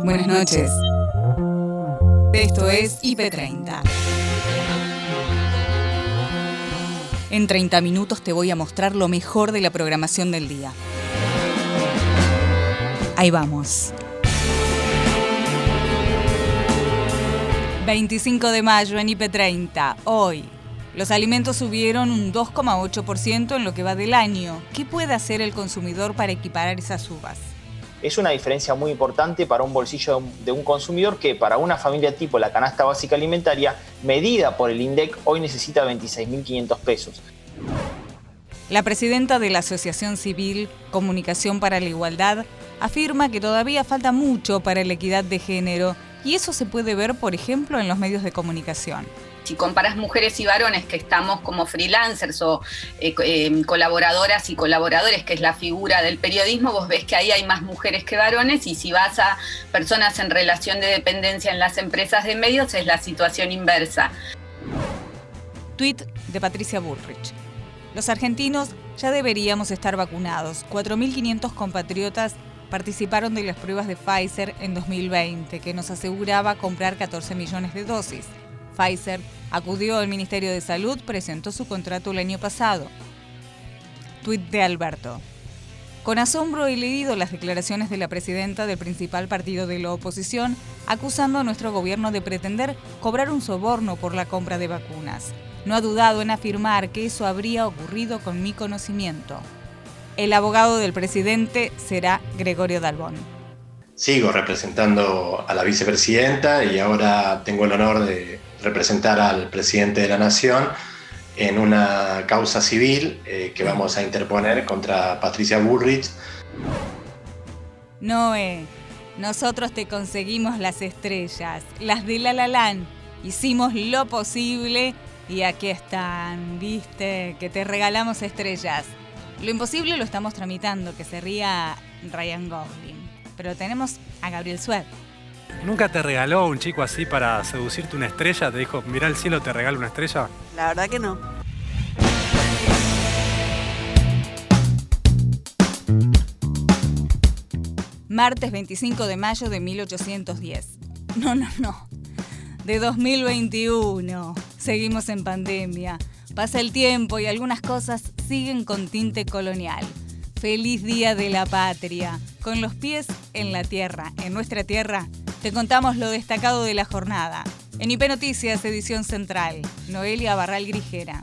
Buenas noches. Esto es IP30. En 30 minutos te voy a mostrar lo mejor de la programación del día. Ahí vamos. 25 de mayo en IP30. Hoy, los alimentos subieron un 2,8% en lo que va del año. ¿Qué puede hacer el consumidor para equiparar esas subas? Es una diferencia muy importante para un bolsillo de un consumidor que para una familia tipo la canasta básica alimentaria, medida por el INDEC, hoy necesita 26.500 pesos. La presidenta de la Asociación Civil Comunicación para la Igualdad afirma que todavía falta mucho para la equidad de género y eso se puede ver, por ejemplo, en los medios de comunicación si comparas mujeres y varones que estamos como freelancers o eh, eh, colaboradoras y colaboradores, que es la figura del periodismo, vos ves que ahí hay más mujeres que varones y si vas a personas en relación de dependencia en las empresas de medios es la situación inversa. Tweet de Patricia Bullrich. Los argentinos ya deberíamos estar vacunados. 4.500 compatriotas participaron de las pruebas de Pfizer en 2020, que nos aseguraba comprar 14 millones de dosis. Pfizer acudió al Ministerio de Salud, presentó su contrato el año pasado. Tweet de Alberto. Con asombro he leído las declaraciones de la presidenta del principal partido de la oposición acusando a nuestro gobierno de pretender cobrar un soborno por la compra de vacunas. No ha dudado en afirmar que eso habría ocurrido con mi conocimiento. El abogado del presidente será Gregorio Dalbón. Sigo representando a la vicepresidenta y ahora tengo el honor de representar al presidente de la Nación en una causa civil eh, que vamos a interponer contra Patricia Bullrich. Noé, nosotros te conseguimos las estrellas, las de La La Hicimos lo posible y aquí están, viste, que te regalamos estrellas. Lo imposible lo estamos tramitando, que se ría Ryan Gosling. Pero tenemos a Gabriel Sued. ¿Nunca te regaló un chico así para seducirte una estrella? ¿Te dijo, mira el cielo, te regalo una estrella? La verdad que no. Martes 25 de mayo de 1810. No, no, no. De 2021. Seguimos en pandemia. Pasa el tiempo y algunas cosas siguen con tinte colonial. Feliz Día de la Patria. Con los pies en la tierra, en nuestra tierra, te contamos lo destacado de la jornada. En IP Noticias, edición central, Noelia Barral Grijera.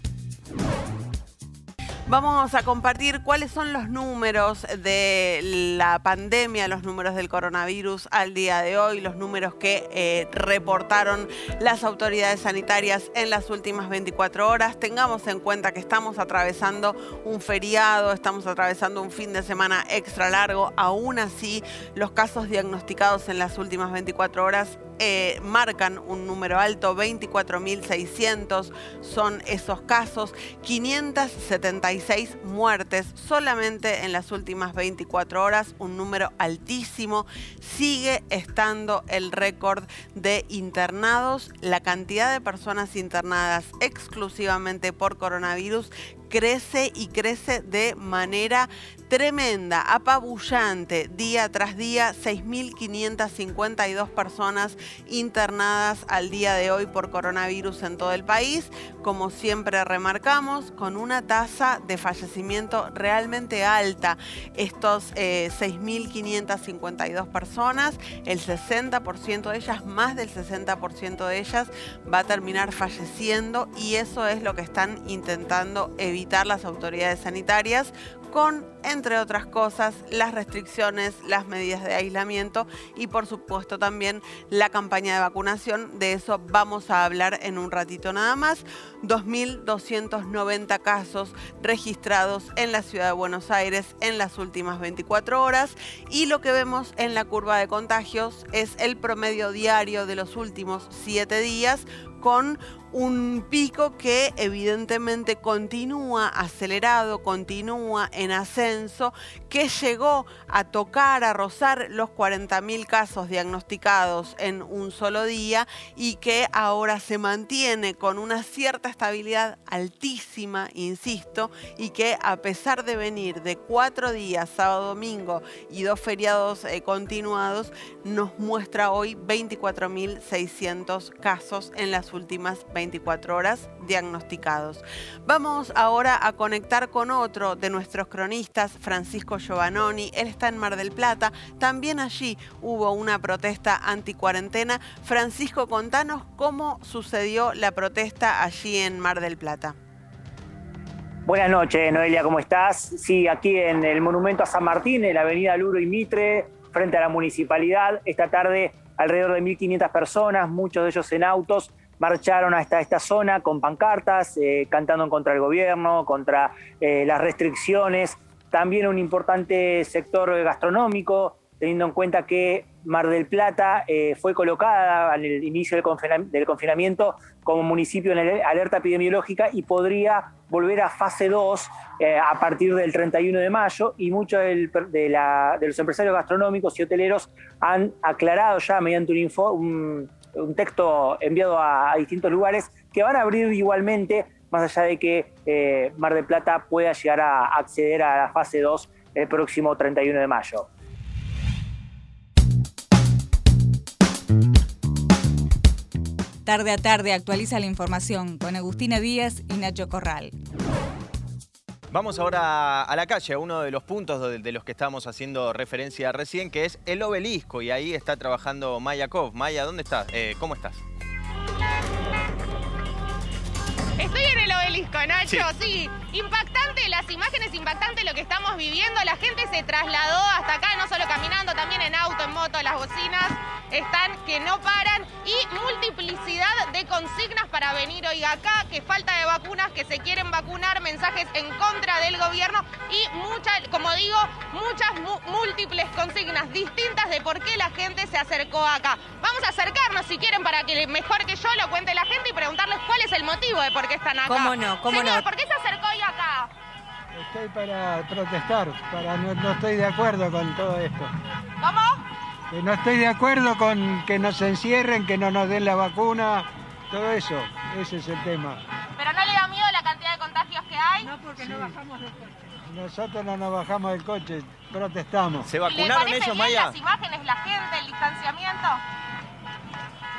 Vamos a compartir cuáles son los números de la pandemia, los números del coronavirus al día de hoy, los números que eh, reportaron las autoridades sanitarias en las últimas 24 horas. Tengamos en cuenta que estamos atravesando un feriado, estamos atravesando un fin de semana extra largo. Aún así, los casos diagnosticados en las últimas 24 horas eh, marcan un número alto, 24.600 son esos casos, 576 muertes solamente en las últimas 24 horas, un número altísimo, sigue estando el récord de internados, la cantidad de personas internadas exclusivamente por coronavirus crece y crece de manera tremenda, apabullante, día tras día, 6.552 personas internadas al día de hoy por coronavirus en todo el país, como siempre remarcamos, con una tasa de fallecimiento realmente alta. Estos 6.552 eh, personas, el 60% de ellas, más del 60% de ellas, va a terminar falleciendo y eso es lo que están intentando evitar las autoridades sanitarias con, entre otras cosas, las restricciones, las medidas de aislamiento y por supuesto también la campaña de vacunación. De eso vamos a hablar en un ratito nada más. 2.290 casos registrados en la ciudad de Buenos Aires en las últimas 24 horas y lo que vemos en la curva de contagios es el promedio diario de los últimos 7 días con un pico que evidentemente continúa acelerado, continúa en ascenso, que llegó a tocar, a rozar los 40.000 casos diagnosticados en un solo día y que ahora se mantiene con una cierta estabilidad altísima, insisto, y que a pesar de venir de cuatro días, sábado, domingo y dos feriados eh, continuados, nos muestra hoy 24.600 casos en las últimas 24 horas diagnosticados. Vamos ahora a conectar con otro de nuestros cronistas, Francisco Giovannoni. Él está en Mar del Plata. También allí hubo una protesta anti-cuarentena. Francisco, contanos cómo sucedió la protesta allí en Mar del Plata. Buenas noches, Noelia, ¿cómo estás? Sí, aquí en el Monumento a San Martín, en la avenida Luro y Mitre, frente a la municipalidad. Esta tarde, alrededor de 1.500 personas, muchos de ellos en autos, marcharon hasta esta zona con pancartas, eh, cantando contra del gobierno, contra eh, las restricciones. También un importante sector gastronómico, teniendo en cuenta que Mar del Plata eh, fue colocada al inicio del, confinamiento como municipio en alerta epidemiológica y podría volver a fase 2 a partir del 31 de mayo y muchos de, los empresarios gastronómicos y hoteleros han aclarado ya mediante un, info, un un texto enviado a, distintos lugares que van a abrir igualmente, más allá de que eh, Mar del Plata pueda llegar a acceder a la fase 2 el próximo 31 de mayo. Tarde a tarde actualiza la información con Agustina Díaz y Nacho Corral. Vamos ahora a la calle, a uno de los puntos de, los que estamos haciendo referencia recién, que es el obelisco, y ahí está trabajando Maya Kov. Maya, ¿dónde estás? Eh, ¿Cómo estás? Obelisco, Nacho, sí. Impactante, las imágenes impactantes lo que estamos viviendo. La gente se trasladó hasta acá, no solo caminando, también en auto, en moto, las bocinas están que no paran y multiplicidad de consignas para venir hoy acá, que falta de vacunas, que se quieren vacunar, mensajes en contra del gobierno y muchas, como digo, muchas múltiples consignas distintas de por qué la gente se acercó acá. Vamos a acercarnos si quieren para que mejor que yo lo cuente la gente y preguntarles cuál es el motivo de por qué están acá. ¿Cómo no? ¿Cómo no? ¿Por qué se acercó hoy acá? Estoy para protestar, para no estoy de acuerdo con todo esto. ¿Cómo? no estoy de acuerdo con que nos encierren, que no nos den la vacuna, todo eso, ese es el tema. ¿Pero no le da miedo la cantidad de contagios que hay? No, porque no bajamos del coche. Nosotros no nos bajamos del coche, protestamos. ¿Se vacunaron ellos, Maya? las imágenes, la gente, el distanciamiento?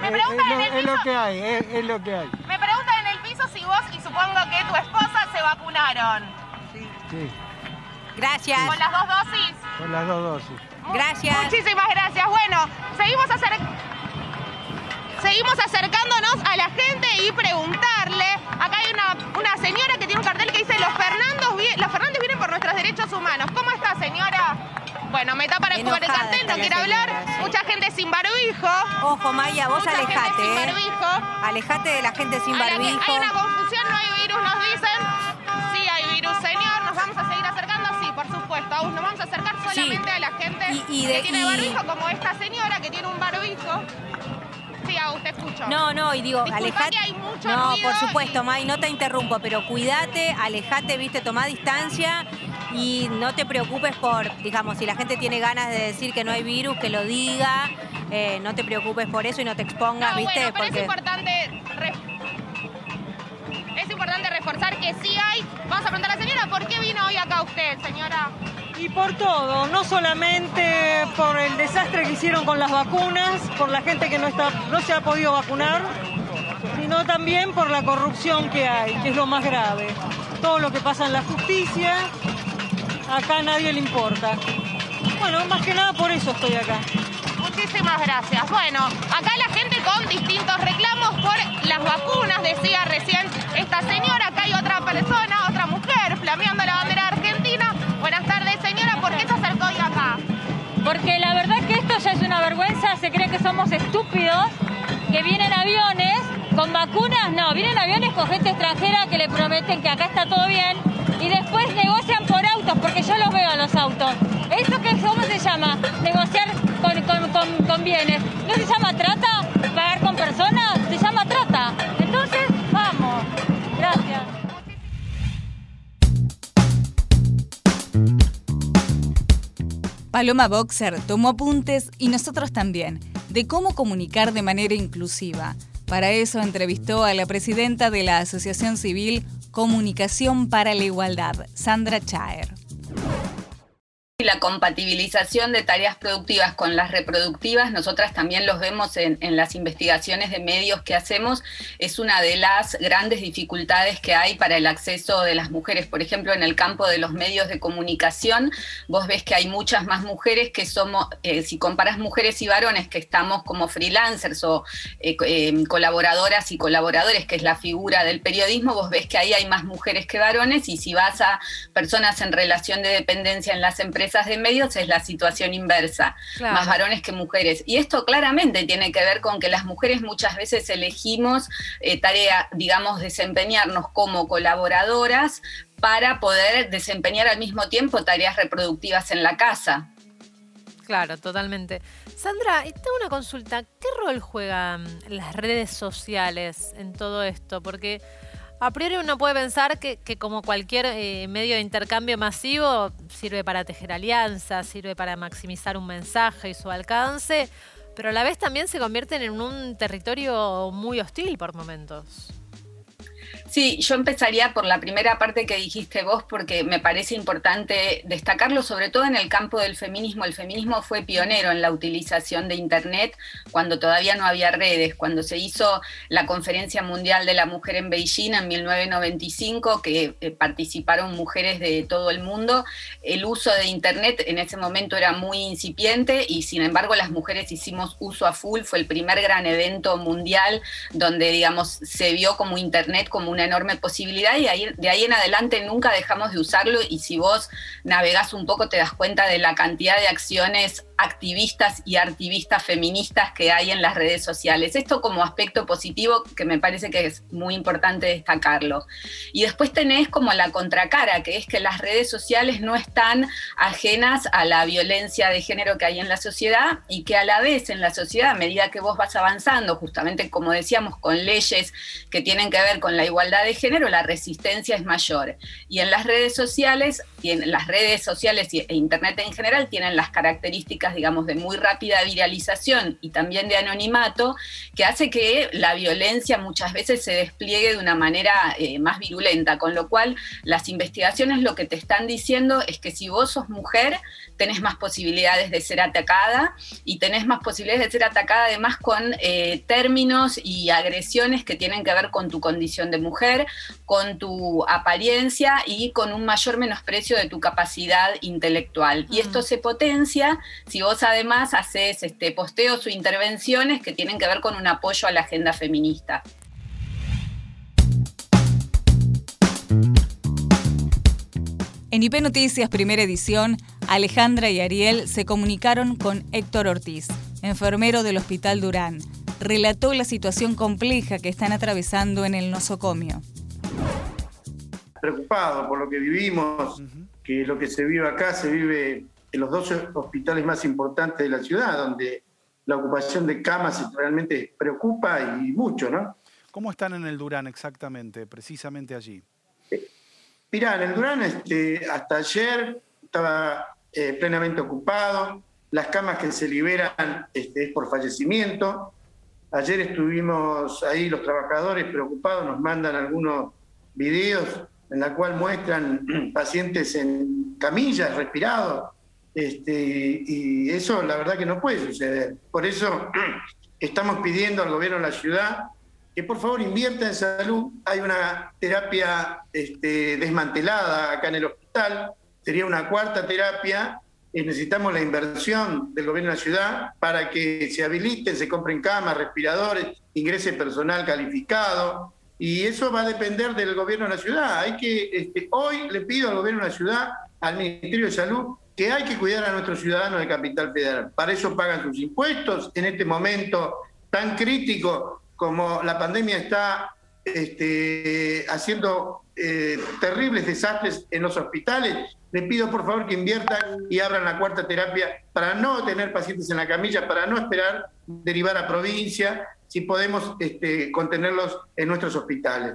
Me eh, preguntan es, lo, en el piso, es lo que hay, es, lo que hay. Me preguntan si vos y supongo que tu esposa se vacunaron. Sí. Sí. Gracias. ¿Con las dos dosis? Con las dos dosis. Gracias. Muchísimas gracias. Bueno, seguimos, seguimos acercándonos a la gente y preguntarle. Acá hay una, señora que tiene un cartel que dice los, Fernandos, los Fernández vienen por nuestros derechos humanos. ¿Cómo está, señora? Bueno, me tapa el cartel, no quiere hablar. Mucha gente sin barbijo. Ojo, Maya, vos Mucha alejate. Gente sin ¿eh? Alejate de la gente sin barbijo. Hay una confusión, no hay virus, nos dicen. Sí hay virus, señor. Nos vamos a seguir acercando, sí, por supuesto. Aún nos vamos a acercar solamente a la gente que tiene barbijo, como esta señora que tiene un barbijo. Sí, a usted escucho. No, no, y digo, alejate. no, por supuesto, May, no te interrumpo, pero cuídate, alejate, viste, toma distancia y no te preocupes por, digamos, si la gente tiene ganas de decir que no hay virus, que lo diga, eh, no te preocupes por eso y no te expongas, viste. Bueno, pero es importante es importante reforzar que sí hay. Vamos a preguntar a la señora, ¿por qué vino hoy acá usted, señora? Y por todo, no solamente por el desastre que hicieron con las vacunas, por la gente que no, está, no se ha podido vacunar, sino también por la corrupción que hay, que es lo más grave. Todo lo que pasa en la justicia, acá a nadie le importa. Bueno, más que nada por eso estoy acá. Muchísimas gracias. Bueno, acá la gente con distintos reclamos por las vacunas, decía recién esta señora, acá hay otra persona, otra mujer, flameando la bandera argentina. Buenas tardes, señora, ¿por qué se acercó hoy acá? Porque la verdad que esto ya es una vergüenza, se cree que somos estúpidos, que vienen aviones con vacunas no, vienen aviones con gente extranjera que le prometen que acá está todo bien y después negocian por autos, porque yo los veo a los autos. ¿Eso que cómo se llama? Negociar con, con, con bienes. ¿No se llama trata? ¿Pagar con personas? Se llama trata. Entonces, vamos. Gracias. Paloma Boxer tomó apuntes y nosotros también de cómo comunicar de manera inclusiva. Para eso entrevistó a la presidenta de la Asociación Civil Comunicación para la Igualdad, Sandra Chaer la compatibilización de tareas productivas con las reproductivas, nosotras también los vemos en, las investigaciones de medios que hacemos, es una de las grandes dificultades que hay para el acceso de las mujeres. Por ejemplo, en el campo de los medios de comunicación, vos ves que hay muchas más mujeres que somos, eh, si comparas mujeres y varones que estamos como freelancers o eh, eh, colaboradoras y colaboradores, que es la figura del periodismo, vos ves que ahí hay más mujeres que varones y si vas a personas en relación de dependencia en las empresas, de medios es la situación inversa, más varones que mujeres. Y esto claramente tiene que ver con que las mujeres muchas veces elegimos eh, tarea, digamos, desempeñarnos como colaboradoras para poder desempeñar al mismo tiempo tareas reproductivas en la casa. Claro, totalmente. Sandra, tengo una consulta. ¿Qué rol juegan las redes sociales en todo esto? Porque a priori uno puede pensar que, como cualquier eh, medio de intercambio masivo, sirve para tejer alianzas, sirve para maximizar un mensaje y su alcance, pero a la vez también se convierten en un territorio muy hostil por momentos. Sí, yo empezaría por la primera parte que dijiste vos, porque me parece importante destacarlo, sobre todo en el campo del feminismo. El feminismo fue pionero en la utilización de Internet cuando todavía no había redes, cuando se hizo la Conferencia Mundial de la Mujer en Beijing en 1995, que eh, participaron mujeres de todo el mundo. El uso de Internet en ese momento era muy incipiente y sin embargo las mujeres hicimos uso a full. Fue el primer gran evento mundial donde, digamos, se vio como Internet como una enorme posibilidad y ahí, de ahí en adelante nunca dejamos de usarlo y si vos navegás un poco te das cuenta de la cantidad de acciones activistas y activistas feministas que hay en las redes sociales. Esto como aspecto positivo que me parece que es muy importante destacarlo. Y después tenés como la contracara, que es que las redes sociales no están ajenas a la violencia de género que hay en la sociedad y que a la vez en la sociedad, a medida que vos vas avanzando, justamente como decíamos, con leyes que tienen que ver con la igualdad de género, la resistencia es mayor. Y en las redes sociales, las redes sociales e Internet en general tienen las características digamos, de muy rápida viralización y también de anonimato, que hace que la violencia muchas veces se despliegue de una manera eh, más virulenta, con lo cual las investigaciones lo que te están diciendo es que si vos sos mujer, tenés más posibilidades de ser atacada y tenés más posibilidades de ser atacada además con eh, términos y agresiones que tienen que ver con tu condición de mujer, con tu apariencia y con un mayor menosprecio de tu capacidad intelectual. Y esto se potencia si vos además haces este, posteos o intervenciones que tienen que ver con un apoyo a la agenda feminista. En IP Noticias Primera Edición, Alejandra y Ariel se comunicaron con Héctor Ortiz, enfermero del Hospital Durán. Relató la situación compleja que están atravesando en el nosocomio. Preocupado por lo que vivimos, que lo que se vive acá se vive en los dos hospitales más importantes de la ciudad, donde la ocupación de camas realmente preocupa y mucho, ¿no? ¿Cómo están en el Durán exactamente, precisamente allí? Eh, mirá, en el Durán este, hasta ayer estaba eh, plenamente ocupado, las camas que se liberan este, es por fallecimiento. Ayer estuvimos ahí los trabajadores preocupados, nos mandan algunos videos en la cual muestran pacientes en camillas, respirados, este, y eso la verdad que no puede suceder. Por eso estamos pidiendo al gobierno de la ciudad que por favor invierta en salud. Hay una terapia este, desmantelada acá en el hospital, sería una cuarta terapia. Y necesitamos la inversión del gobierno de la ciudad para que se habiliten, se compren camas, respiradores, ingrese personal calificado. Y eso va a depender del gobierno de la ciudad. Hay que, este, hoy le pido al gobierno de la ciudad, al Ministerio de Salud, que hay que cuidar a nuestros ciudadanos de Capital Federal. Para eso pagan sus impuestos. En este momento tan crítico como la pandemia está este, haciendo eh, terribles desastres en los hospitales, le pido por favor que inviertan y abran la cuarta terapia para no tener pacientes en la camilla, para no esperar derivar a provincia, si podemos este, contenerlos en nuestros hospitales.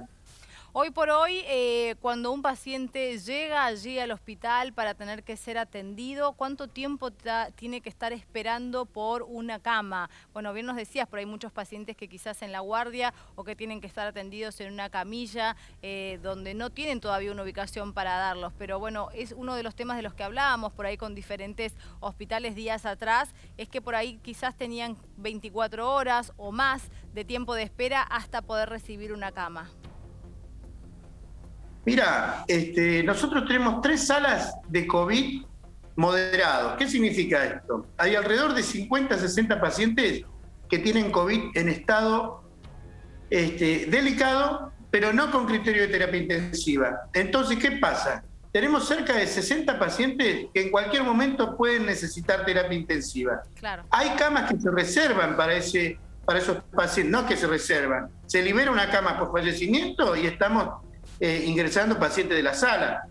Hoy por hoy, eh, cuando un paciente llega allí al hospital para tener que ser atendido, ¿cuánto tiempo tiene que estar esperando por una cama? Bueno, bien nos decías, pero hay muchos pacientes que quizás en la guardia o que tienen que estar atendidos en una camilla eh, donde no tienen todavía una ubicación para darlos. Pero bueno, es uno de los temas de los que hablábamos por ahí con diferentes hospitales días atrás, es que por ahí quizás tenían 24 horas o más de tiempo de espera hasta poder recibir una cama. Mira, este, nosotros tenemos tres salas de COVID moderados. ¿Qué significa esto? Hay alrededor de 50, 60 pacientes que tienen COVID en estado este, delicado, pero no con criterio de terapia intensiva. Entonces, ¿qué pasa? Tenemos cerca de 60 pacientes que en cualquier momento pueden necesitar terapia intensiva. Claro. Hay camas que se reservan para, ese, para esos pacientes, no que se reservan. Se libera una cama por fallecimiento y estamos eh, ingresando pacientes de la sala.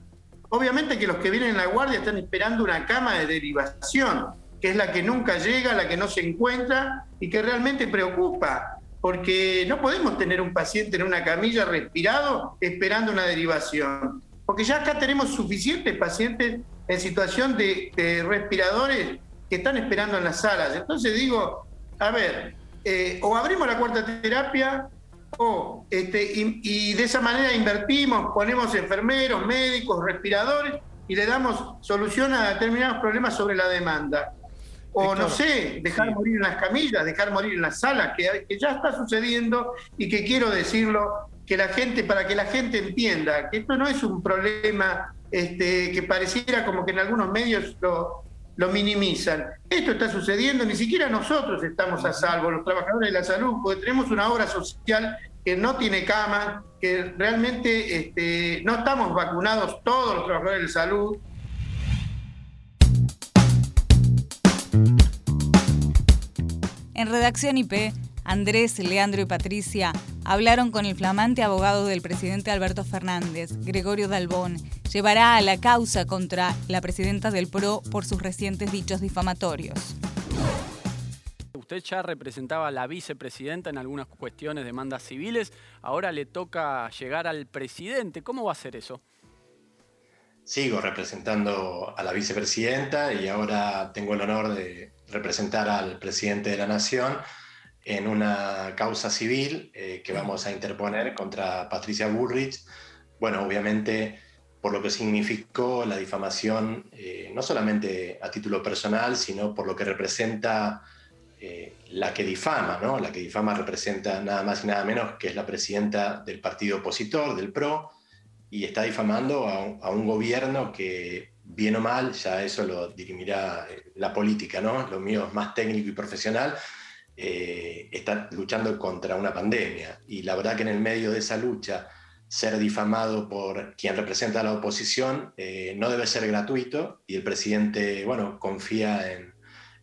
Obviamente que los que vienen en la guardia están esperando una cama de derivación, que es la que nunca llega, la que no se encuentra y que realmente preocupa, porque no podemos tener un paciente en una camilla respirado esperando una derivación, porque ya acá tenemos suficientes pacientes en situación de, respiradores que están esperando en las salas. Entonces digo, a ver, eh, o abrimos la cuarta terapia o este, y, de esa manera invertimos, ponemos enfermeros, médicos, respiradores y le damos solución a determinados problemas sobre la demanda. O no sé, dejar morir en las camillas, dejar morir en las salas, que, ya está sucediendo y que quiero decirlo, que la gente, para que la gente entienda que esto no es un problema este, que pareciera como que en algunos medios lo, lo minimizan. Esto está sucediendo, ni siquiera nosotros estamos a salvo, los trabajadores de la salud, porque tenemos una obra social que no tiene cama, que realmente este, no estamos vacunados todos los trabajadores de salud. En Redacción IP, Andrés, Leandro y Patricia hablaron con el flamante abogado del presidente Alberto Fernández, Gregorio Dalbón, llevará a la causa contra la presidenta del PRO por sus recientes dichos difamatorios. Usted ya representaba a la vicepresidenta en algunas cuestiones, demandas civiles, ahora le toca llegar al presidente. ¿Cómo va a ser eso? Sigo representando a la vicepresidenta y ahora tengo el honor de representar al presidente de la Nación en una causa civil eh, que vamos a interponer contra Patricia Bullrich. Bueno, obviamente por lo que significó la difamación, eh, no solamente a título personal, sino por lo que representa eh, la que difama, ¿no? La que difama representa nada más y nada menos que es la presidenta del partido opositor, del PRO, y está difamando a un, a un gobierno que, bien o mal, ya eso lo dirimirá la política, ¿no? Lo mío es más técnico y profesional, eh, está luchando contra una pandemia. Y la verdad que en el medio de esa lucha, ser difamado por quien representa a la oposición eh, no debe ser gratuito y el presidente, bueno, confía en,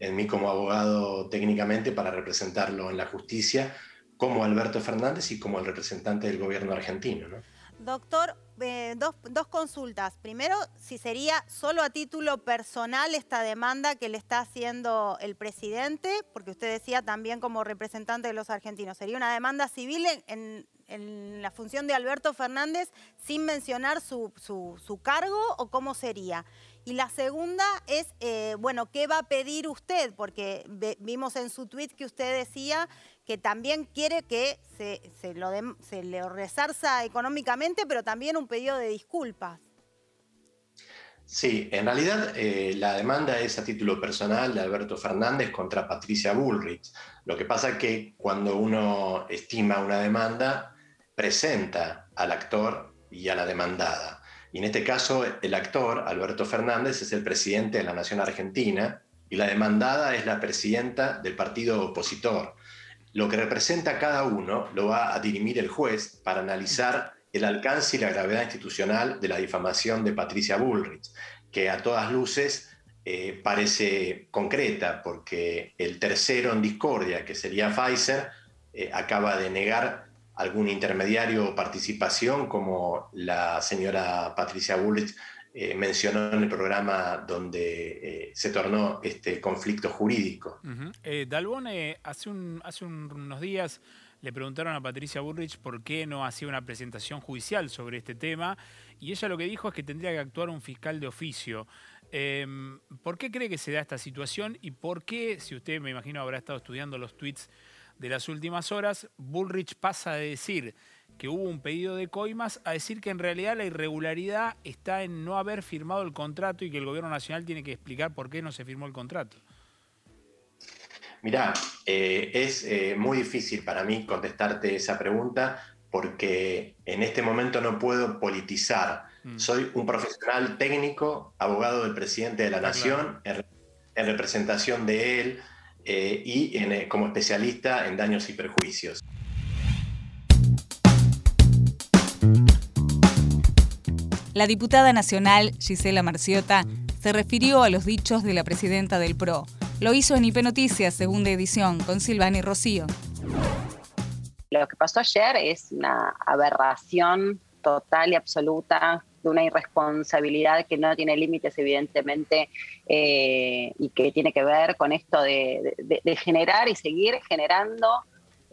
en, mí como abogado técnicamente para representarlo en la justicia como Alberto Fernández y como el representante del gobierno argentino. ¿no? Doctor, eh, dos, dos, consultas. Primero, si sería solo a título personal esta demanda que le está haciendo el presidente, porque usted decía también como representante de los argentinos, ¿sería una demanda civil en, la función de Alberto Fernández sin mencionar su, su cargo o cómo sería? Y la segunda es, eh, bueno, ¿qué va a pedir usted? Porque vimos en su tweet que usted decía que también quiere que se, se, lo se le resarza económicamente, pero también un pedido de disculpas. Sí, en realidad eh, la demanda es a título personal de Alberto Fernández contra Patricia Bullrich. Lo que pasa es que cuando uno estima una demanda, presenta al actor y a la demandada. Y en este caso, el actor, Alberto Fernández, es el presidente de la Nación Argentina y la demandada es la presidenta del partido opositor. Lo que representa cada uno lo va a dirimir el juez para analizar el alcance y la gravedad institucional de la difamación de Patricia Bullrich, que a todas luces eh, parece concreta, porque el tercero en discordia, que sería Pfizer, eh, acaba de negar algún intermediario o participación, como la señora Patricia Bullrich eh, mencionó en el programa donde eh, se tornó este conflicto jurídico. Uh hace, hace unos días le preguntaron a Patricia Burrich por qué no hacía una presentación judicial sobre este tema y ella lo que dijo es que tendría que actuar un fiscal de oficio. Em, ¿Por qué cree que se da esta situación y por qué, si usted me imagino habrá estado estudiando los tweets de las últimas horas, Bullrich pasa de decir que hubo un pedido de coimas a decir que en realidad la irregularidad está en no haber firmado el contrato y que el gobierno nacional tiene que explicar por qué no se firmó el contrato? Mirá, eh, es eh, muy difícil para mí contestarte esa pregunta porque en este momento no puedo politizar. Mm. Soy un profesional técnico, abogado del presidente de la Nación, en, representación de él eh, y como especialista en daños y perjuicios. La diputada nacional Gisela Marciota se refirió a los dichos de la presidenta del PRO. Lo hizo en IP Noticias, segunda edición, con Silvani Rocío. Lo que pasó ayer es una aberración total y absoluta de una irresponsabilidad que no tiene límites, evidentemente, eh, y que tiene que ver con esto de, generar y seguir generando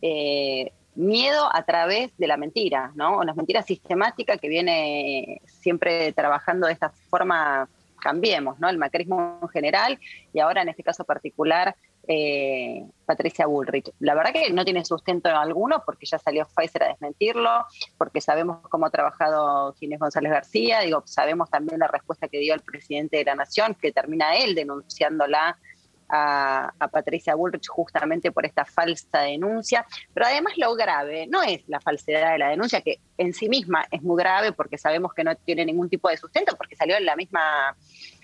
eh, miedo a través de la mentira, ¿no? Una mentira sistemática que viene siempre trabajando de esta forma, cambiemos, ¿no? El macrismo en general y ahora en este caso particular eh, Patricia Bullrich. La verdad que no tiene sustento alguno porque ya salió Pfizer a desmentirlo, porque sabemos cómo ha trabajado Ginés González García, digo, sabemos también la respuesta que dio el presidente de la Nación, que termina él denunciándola a, Patricia Bullrich justamente por esta falsa denuncia. Pero además lo grave no es la falsedad de la denuncia, que en sí misma es muy grave porque sabemos que no tiene ningún tipo de sustento, porque salió en la misma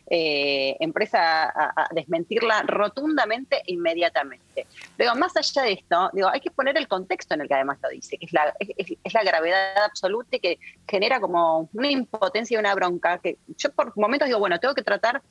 eh, empresa a, desmentirla rotundamente e inmediatamente. Luego, más allá de esto, digo, hay que poner el contexto en el que además lo dice, que es la, es la gravedad absoluta y que genera como una impotencia y una bronca, que yo por momentos digo, bueno, tengo que tratar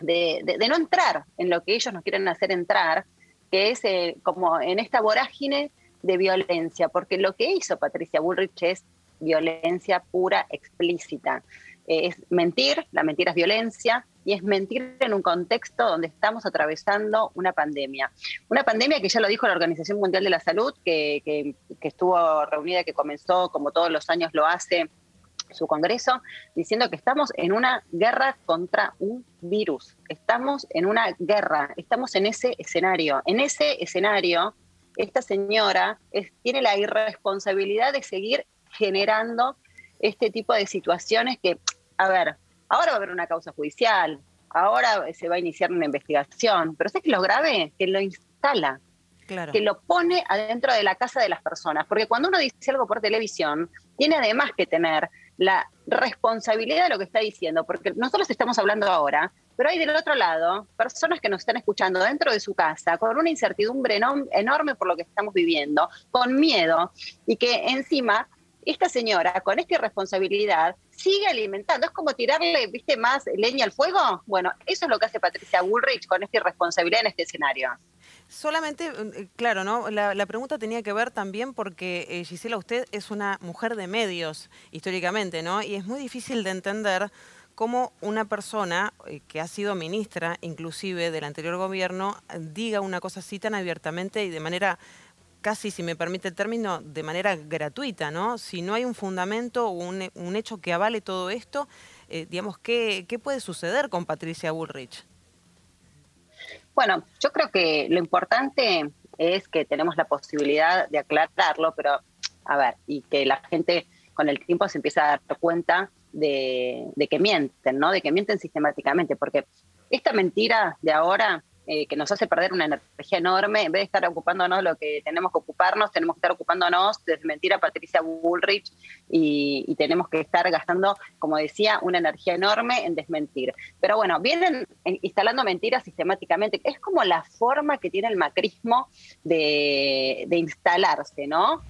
de, no entrar en lo que ellos nos quieren hacer entrar, que es eh, como en esta vorágine de violencia, porque lo que hizo Patricia Bullrich es violencia pura, explícita. Es mentir, la mentira es violencia, y es mentir en un contexto donde estamos atravesando una pandemia. Una pandemia que ya lo dijo la Organización Mundial de la Salud, que, que estuvo reunida, que comenzó, como todos los años lo hace, su congreso diciendo que estamos en una guerra contra un virus. Estamos en una guerra, estamos en ese escenario. En ese escenario, esta señora tiene la irresponsabilidad de seguir generando este tipo de situaciones que, a ver, ahora va a haber una causa judicial, ahora se va a iniciar una investigación, pero ¿sabes que lo grave? Que lo instala, que lo pone adentro de la casa de las personas. Porque cuando uno dice algo por televisión, tiene además que tener la responsabilidad de lo que está diciendo, porque nosotros estamos hablando ahora, pero hay del otro lado personas que nos están escuchando dentro de su casa con una incertidumbre enorme por lo que estamos viviendo, con miedo, y que encima esta señora con esta irresponsabilidad sigue alimentando. Es como tirarle, viste, más leña al fuego. Bueno, eso es lo que hace Patricia Bullrich con esta irresponsabilidad en este escenario. Solamente, eh, claro, ¿no? La, pregunta tenía que ver también porque, eh, Gisela, usted es una mujer de medios, históricamente, ¿no? Y es muy difícil de entender cómo una persona eh, que ha sido ministra, inclusive del anterior gobierno, diga una cosa así tan abiertamente y de manera casi, si me permite el término, de manera gratuita, ¿no? Si no hay un fundamento o un, hecho que avale todo esto, digamos, ¿qué, ¿qué puede suceder con Patricia Bullrich? Bueno, yo creo que lo importante es que tenemos la posibilidad de aclararlo, pero a ver, y que la gente con el tiempo se empieza a dar cuenta de, de que mienten, ¿no? De que mienten sistemáticamente, porque esta mentira de ahora eh, que nos hace perder una energía enorme, en vez de estar ocupándonos de lo que tenemos que ocuparnos, tenemos que estar ocupándonos de desmentir a Patricia Bullrich y, tenemos que estar gastando, como decía, una energía enorme en desmentir. Pero bueno, vienen instalando mentiras sistemáticamente. Es como la forma que tiene el macrismo de instalarse, ¿no?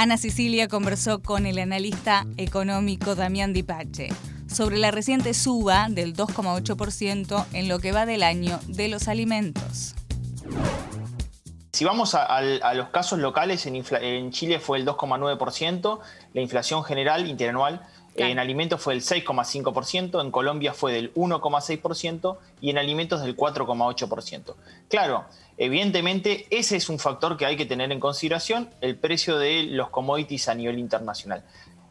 Ana Sicilia conversó con el analista económico Damián Dipache sobre la reciente suba del 2,8% en lo que va del año de los alimentos. Si vamos a, los casos locales, en, Chile fue el 2,9%, la inflación general interanual En alimentos fue del 6,5%, en Colombia fue del 1,6% y en alimentos del 4,8%. Claro, evidentemente ese es un factor que hay que tener en consideración, el precio de los commodities a nivel internacional.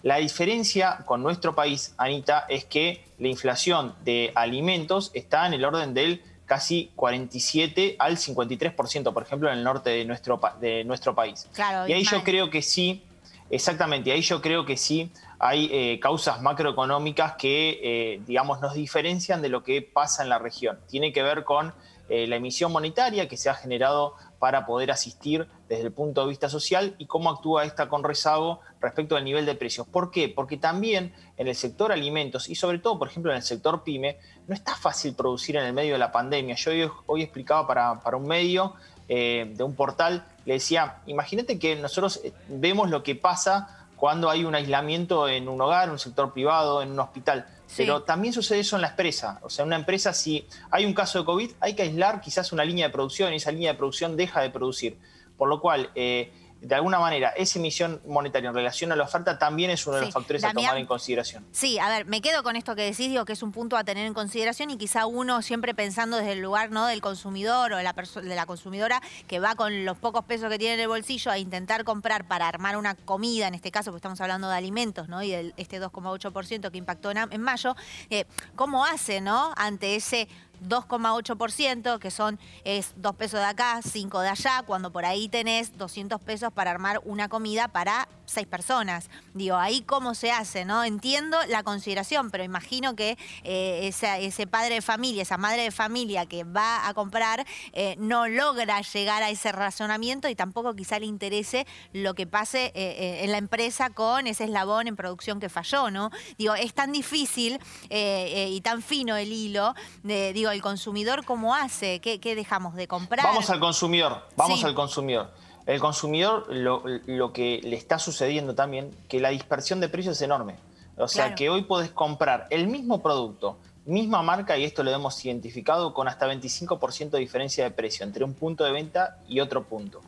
La diferencia con nuestro país, Anita, es que la inflación de alimentos está en el orden del casi 47 al 53%, por ejemplo, en el norte de nuestro, de nuestro país. y ahí yo creo que sí, exactamente, ahí yo creo que sí hay eh, causas macroeconómicas que, eh, digamos, nos diferencian de lo que pasa en la región. Tiene que ver con eh, la emisión monetaria que se ha generado para poder asistir desde el punto de vista social y cómo actúa esta con rezago respecto al nivel de precios. ¿Por qué? Porque también en el sector alimentos y sobre todo, por ejemplo, en el sector pyme, no está fácil producir en el medio de la pandemia. Yo hoy, explicaba para, para, un medio eh, de un portal, le decía, imagínate que nosotros eh, vemos lo que pasa cuando hay un aislamiento en un hogar, en un sector privado, en un hospital. Pero también sucede eso en la empresa. O sea, en una empresa, si hay un caso de COVID, hay que aislar quizás una línea de producción y esa línea de producción deja de producir. Por lo cual, eh, de alguna manera, esa emisión monetaria en relación a la oferta también es uno de los factores a tomar en consideración. Sí, a ver, me quedo con esto que decís, digo que es un punto a tener en consideración y quizá uno siempre pensando desde el lugar ¿no? del consumidor o de la, de la consumidora que va con los pocos pesos que tiene en el bolsillo a intentar comprar para armar una comida, en este caso, porque estamos hablando de alimentos, ¿no? Y de este 2,8% que impactó en, mayo, eh, ¿cómo hace, ¿no? Ante ese 2,8%, que son es 2 pesos de acá, 5 de allá, cuando por ahí tenés 200 pesos para armar una comida para 6 personas. Digo, ahí cómo se hace, ¿no? Entiendo la consideración, pero imagino que eh, ese, padre de familia, esa madre de familia que va a comprar, eh, no logra llegar a ese razonamiento y tampoco quizá le interese lo que pase eh, en la empresa con ese eslabón en producción que falló, ¿no? Digo, es tan difícil y tan fino el hilo, digo, el consumidor cómo hace, ¿Qué, dejamos de comprar? Vamos al consumidor, vamos al consumidor. El consumidor lo, que le está sucediendo también, que la dispersión de precios es enorme. O sea, que hoy podés comprar el mismo producto, misma marca, y esto lo hemos identificado, con hasta 25% de diferencia de precio entre un punto de venta y otro punto.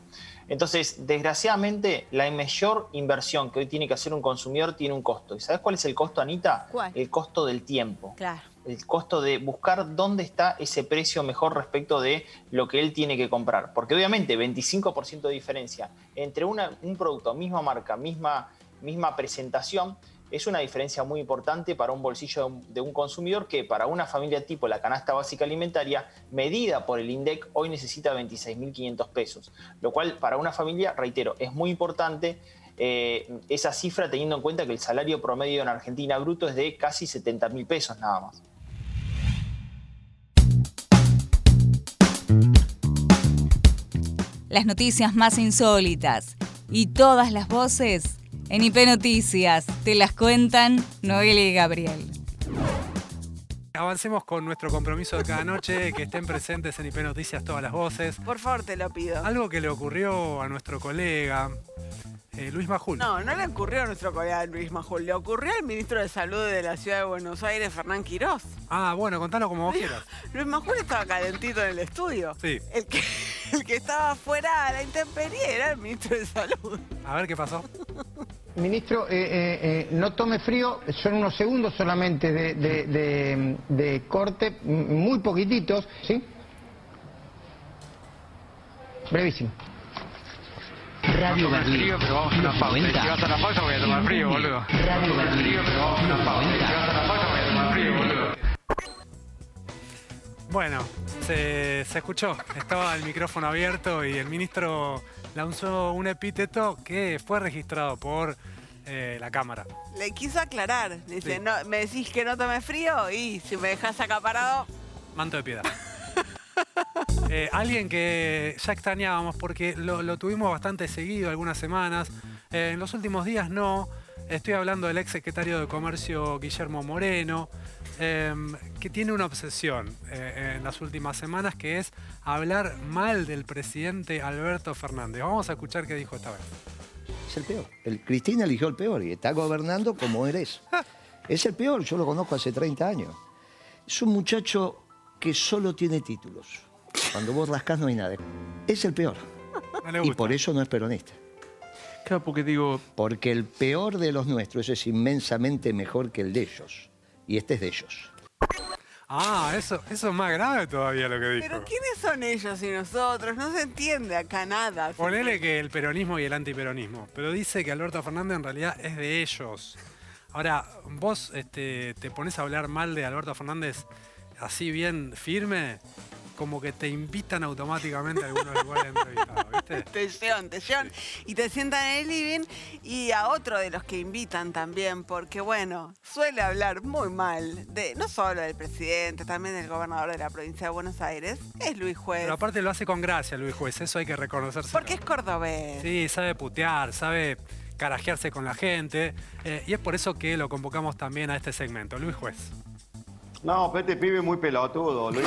Entonces, desgraciadamente, la mayor inversión que hoy tiene que hacer un consumidor tiene un costo. ¿Y sabes cuál es el costo, Anita? El costo del tiempo. Claro. El costo de buscar dónde está ese precio mejor respecto de lo que él tiene que comprar. Porque obviamente 25% de diferencia entre un producto, misma marca, misma, misma presentación, es una diferencia muy importante para un bolsillo de un consumidor que para una familia tipo la canasta básica alimentaria, medida por el INDEC, hoy necesita 26.500 pesos. Lo cual para una familia, reitero, es muy importante eh, esa cifra teniendo en cuenta que el salario promedio en Argentina bruto es de casi 70.000 pesos nada más. Las noticias más insólitas y todas las voces en IP Noticias te las cuentan Noelia y Gabriel. Avancemos con nuestro compromiso de cada noche, que estén presentes en IP Noticias todas las voces. Por favor, te lo pido. Algo que le ocurrió a nuestro colega, eh, Luis Majul. No, no le ocurrió a nuestro colega Luis Majul, le ocurrió al ministro de Salud de la Ciudad de Buenos Aires, Fernán Quirós. Ah, bueno, contalo como vos quieras. Luis Majul estaba calentito en el estudio. Sí. El que, el que estaba fuera a la intemperie era el ministro de Salud. A ver qué pasó. Ministro, eh, eh, eh, no tome frío, son unos segundos solamente de, corte, muy poquititos, ¿sí? Brevísimo. Radio Berlín. frío, pero vamos a una pausa. Si vas a la pausa voy a tomar frío, boludo. Radio Berlín. frío, pero vamos a una pausa. Si vas a la pausa voy a tomar frío, boludo. Bueno, se, se escuchó. Estaba el micrófono abierto y el ministro lanzó un epíteto que fue registrado por eh, la cámara. Le quiso aclarar. Dice, no, me decís que no tome frío y si me dejas acaparado... Manto de piedad. Eh, alguien que ya extrañábamos porque lo, tuvimos bastante seguido algunas semanas. Eh, en los últimos días no. Estoy hablando del ex secretario de Comercio Guillermo Moreno, em, que tiene una obsesión eh, en las últimas semanas, que es hablar mal del presidente Alberto Fernández. Vamos a escuchar qué dijo esta vez. Es el peor. El, Cristina eligió el peor y está gobernando como eres. Es el peor, yo lo conozco hace 30 años. Es un muchacho que solo tiene títulos. Cuando vos rascás no hay nada. Es el peor. y por eso no es peronista. Claro, porque digo... Porque el peor de los nuestros es inmensamente mejor que el de ellos. Y este es de ellos. Ah, eso, eso es más grave todavía lo que dijo. Pero ¿quiénes son ellos y nosotros? No se entiende acá nada. Ponele que el peronismo y el antiperonismo. Pero dice que Alberto Fernández en realidad es de ellos. Ahora, vos este, te pones a hablar mal de Alberto Fernández así bien firme, como que te invitan automáticamente a algunos lugares entrevistados, ¿viste? Te llevan, te llevan y te sientan en el living y a otro de los que invitan también, porque bueno, suele hablar muy mal de no solo del presidente, también del gobernador de la provincia de Buenos Aires, es Luis Juez. Pero aparte lo hace con gracia Luis Juez, eso hay que reconocerse. Porque es cordobés. Sí, sabe putear, sabe carajearse con la gente, eh, y es por eso que lo convocamos también a este segmento. Luis Juez. No, pero este pibe es muy pelotudo. Lo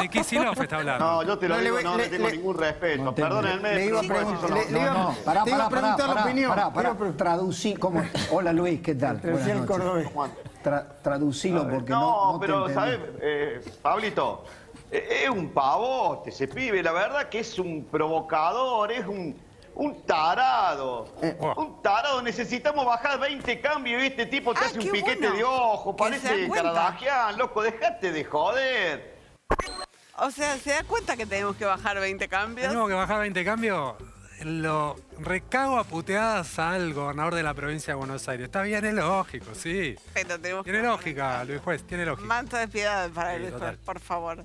¿De qué Silof está hablando? No, yo te lo No, le digo, no le, le- tengo le- ningún respeto. Perdónenme. Le iba a pero preguntar, no, pará, te iba a pará, preguntar pará, la pará, opinión. pará, pará. Te iba a Traducí, ¿cómo? Hola Luis, ¿qué tal? Buenas el noches. Tra- traducilo porque no, no, no te pero. ¿sabes? Eh, Pablito, eh, es un pavote ese pibe. La verdad que es un provocador, es un, un tarado. Eh, Un tarado. Necesitamos bajar 20 cambios y este tipo te Ah, hace un piquete bueno. de ojo. Parece. Caradagian, loco. Dejate de joder. O sea, ¿se da cuenta que tenemos que bajar 20 cambios? Tenemos que bajar 20 cambios. Lo recago a puteadas al gobernador de la provincia de Buenos Aires. Está bien, es lógico, sí. Pero tenemos que Tiene lógica, Luis Juez, tiene lógica. Manto de piedad para Sí, Luis. Juez, por favor.